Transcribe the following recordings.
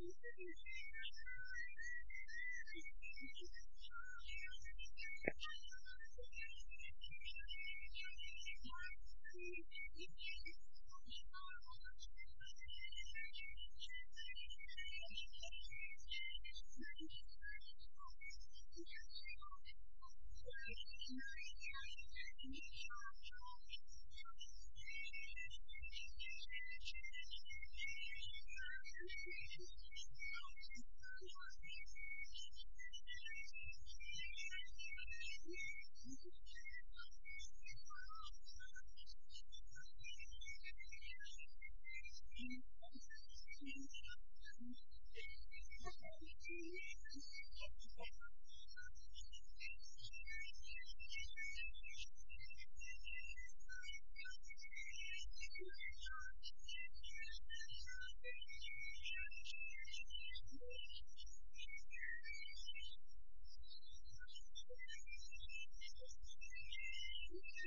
Thank you.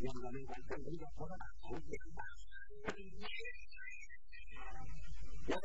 yang melibatkan juga orang hukum. Yang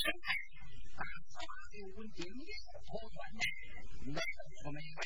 ฉันเคยไปอู่ฮีโร่法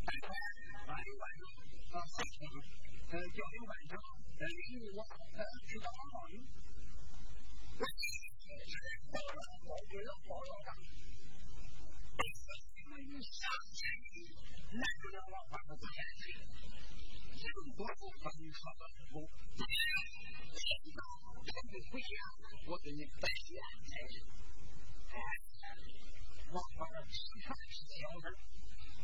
الذين كفروا بأسحار بينهم، ولا كفار من أول يوم يستطيعون مثليكم مفاجئ. تلك الجنة لا رأيت إلا الله.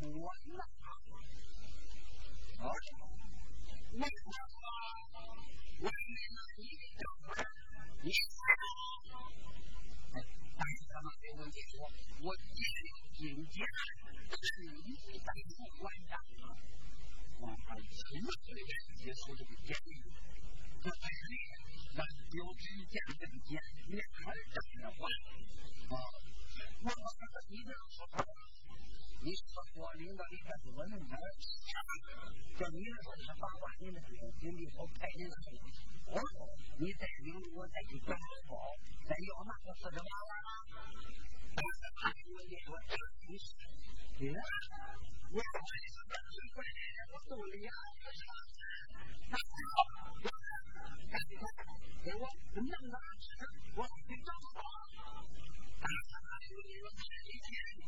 我那啊，我那啊，我那那一个门，你说什么？哎，大爷，咱们别说，我一直有警戒，是你一旦入关呀，我还从来没接触这个监狱。这还是那标志见证间，那还是站着话啊！我把这个说错了。你说我领导你干什么呢？你还叫你的时候把我领的领领的我派你的时候，我说你再领我再去管好，再要那个是什么？但是他给我一说，你是你呢？我说我是干什么的？我肚里啊，他好，赶紧给我弄个纸，我给你找好。他说你说这一天。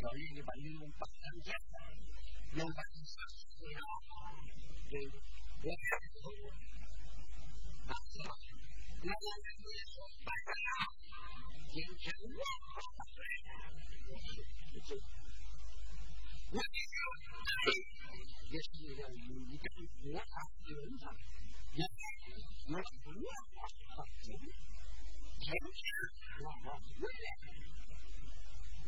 Jadi Thank you.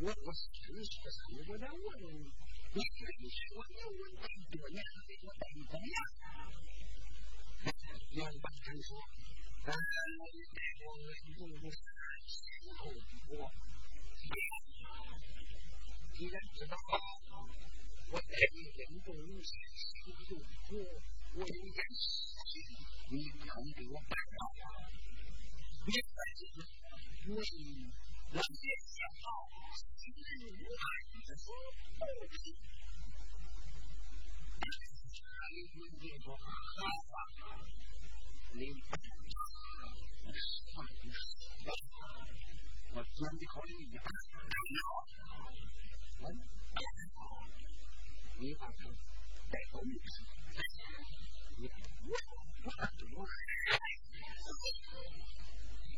what was used for some of that one. We finish what no one can do now they do. Young buttons on. They will let you research how what you have to know what everything goes to do for what you can see. We come. 说。但是我带我们中的先后我，既然知道我带你任重先后我，我有件事情你不要给我办到，别再就是为我先想好，今日晚的说不行，你别说好话，你。我专门考虑一下，我你把它带走一次，你我我我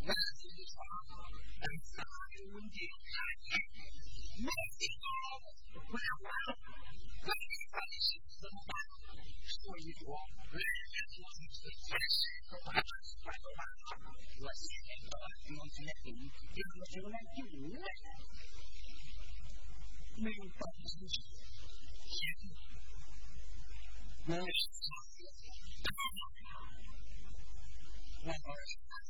Matthews, and Simon Wendy, Matthew, well, well, great information from that. So you all learn and listen to the test of others by the one who has said, God, you want to let him, you want to let him, let him. Men don't teach him. Mercy. Never.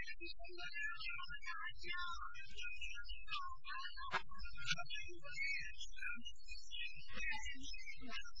Thank you.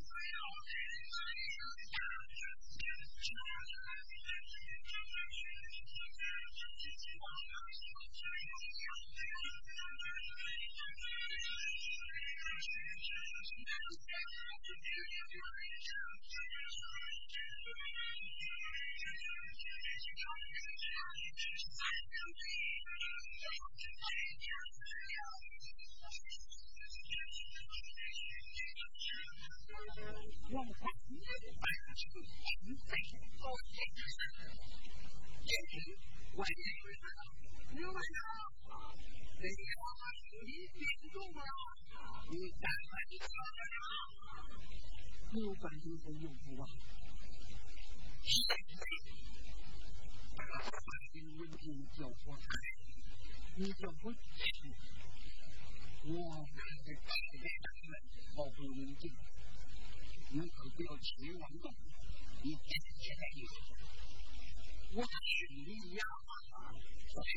我不管你百，啊！大伙儿，今天有请叫我来，你叫我去，我可是真的来了，好不容进，你们可不要轻饶了我。你站起来就说，我去的呀，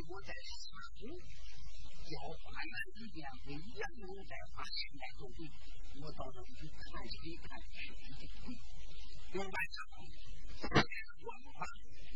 我在沙湖教法院里边，不一样，我在法院里，我到这去看戏，看戏去。另外呢，今天我？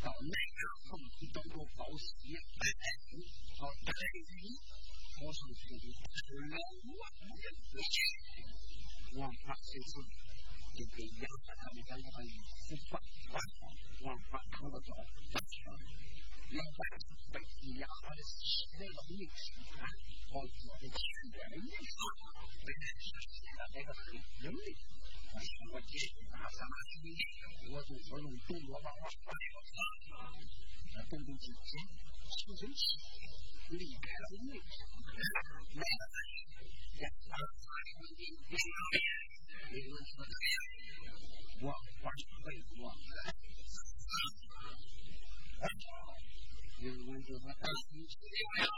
搞那个后期当做保险，好带鱼，我手机里只有万元资金，我发现是这个养在他们家养鱼是百万，我发看得到百万，要百百养的是那个历史啊，我做的起源历史，那个是那个很有历史。我即使拿三万一亿，我就投入中国娃娃发展啊，动动几天，修身起离开了内地，来了这里，然后发展为民生，为民生我反馈我来，因为我说他大兴起来了。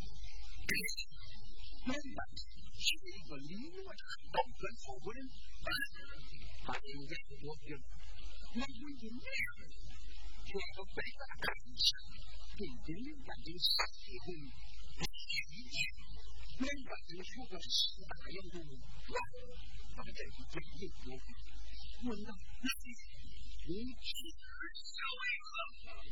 faith. Members, she didn't what I'm done for women, but I didn't get to work them. When we were married, had a better answer to believe that who Members, you should have seen that I am doing well. I'm going to get you to work. Well, not nothing. We keep so love.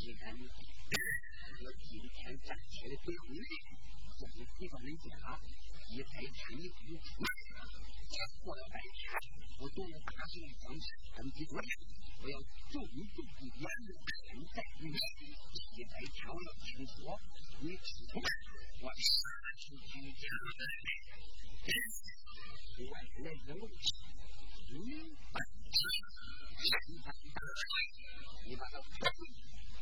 其人和金钱暂时的归于内，这是西方人讲以财产为主。过了百年，我终于大胜强权，登基国家。我要重于重地严入人在于内，这些白条要清除，你楚从我杀出居家门来。我来人物，你把他，你把他，你把他。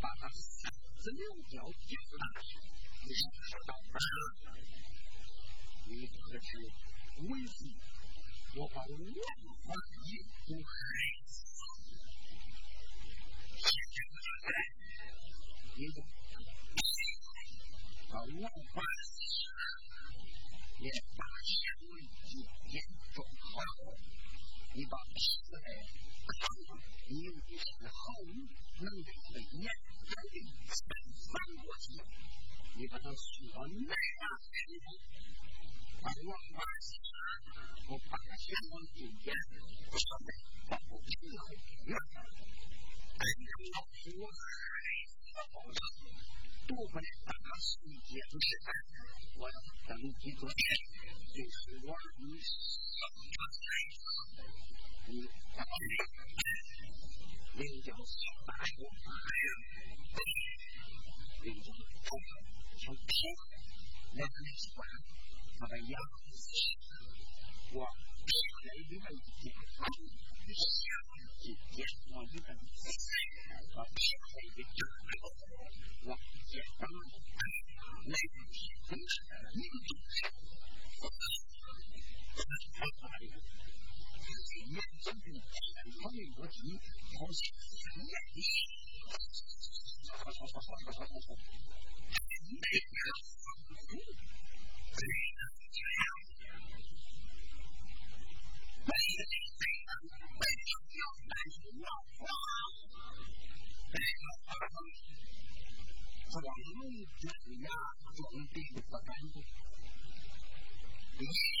把它三十六条变大，你是知道吗？你这个是危机，我把万法一都害死。你懂？把万法也把相位一点转化。你把思维靠你以后能力的眼能力再翻过去，你把它说那样的，把我把钱，我把钱往里边，我把我拼了，那，哎呀，我。pausa. Tuve a razón y a suceder. Bueno, también quiero decir que el Señor nos ha dado la ley. Y la จิตเจ็บนอนที่ตรงขอใจยึดจุดว่าเจ็บต้องในนี่นี่จุดเนี่ยจึงเป็นเขาเรียกว่าที่เขาเรียกว่าที่ไม่ sedang mengucap ya untuk mimpi di depan itu. Yeah.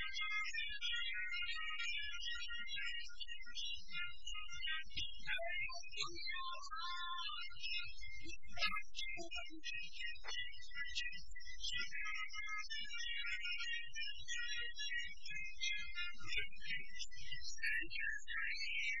Thank you.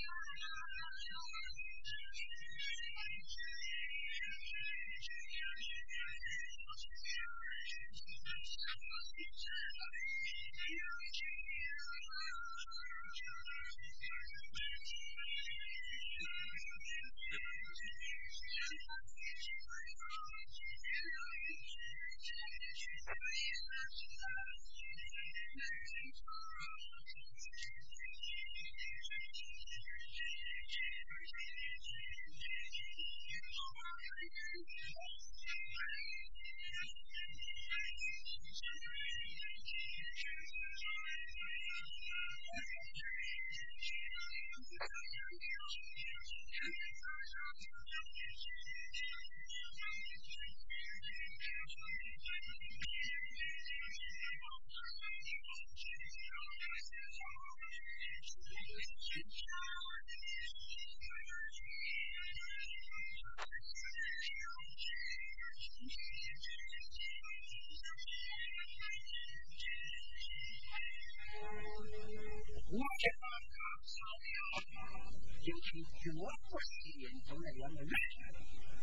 国怪人从哪样的来？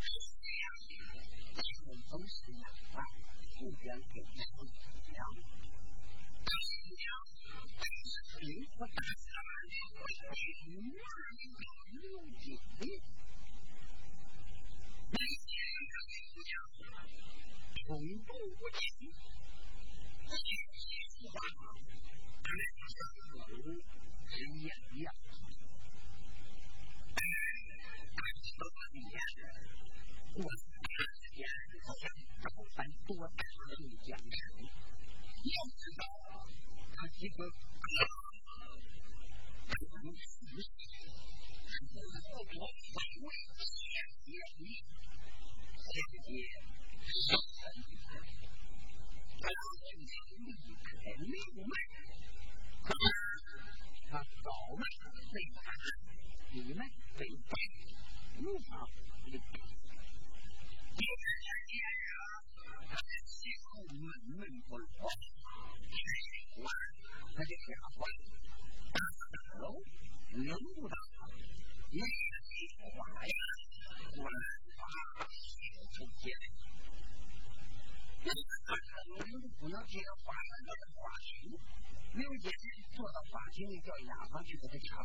是这样的，我们从什么啊？不远给那不远，不远，灵活大胆的会去一万六九六。同步无情，不仅技术。多彻底坚持。要知道，他一个个可能死是不能够多的，前线上三的，大军长一可能六，他早迈，你迈北迈，闷不，他就。能不打吗？呀，我来，那能不能接华元庭？没有接，坐到法庭里叫哑巴去给他查。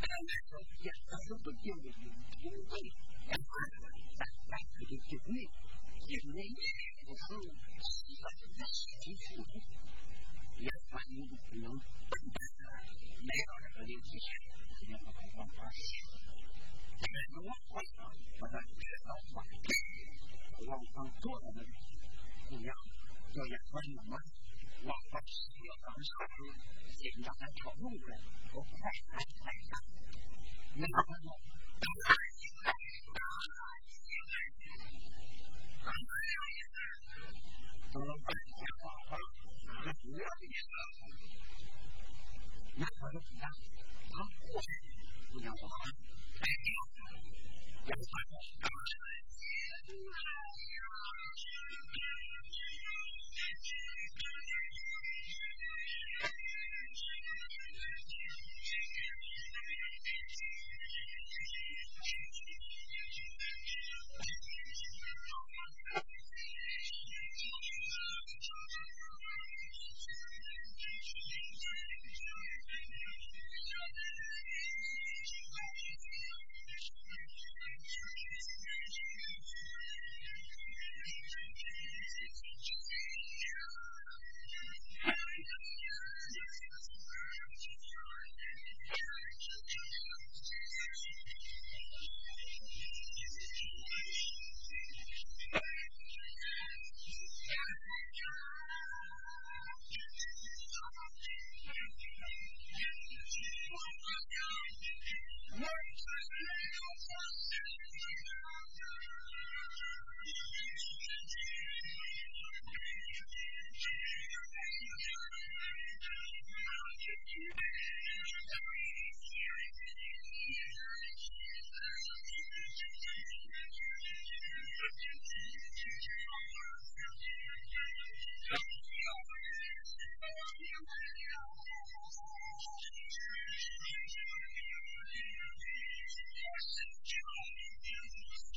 And they said, yes, I you. You wait. And that could have given me. Give me the food. Yes, I need it, you know. But the leadership. You know, I to And I don't on but I to to. You know, so you're playing. Sự thật là có lúc là có thể, nhưng mà không được. Tôi không 死 Yes.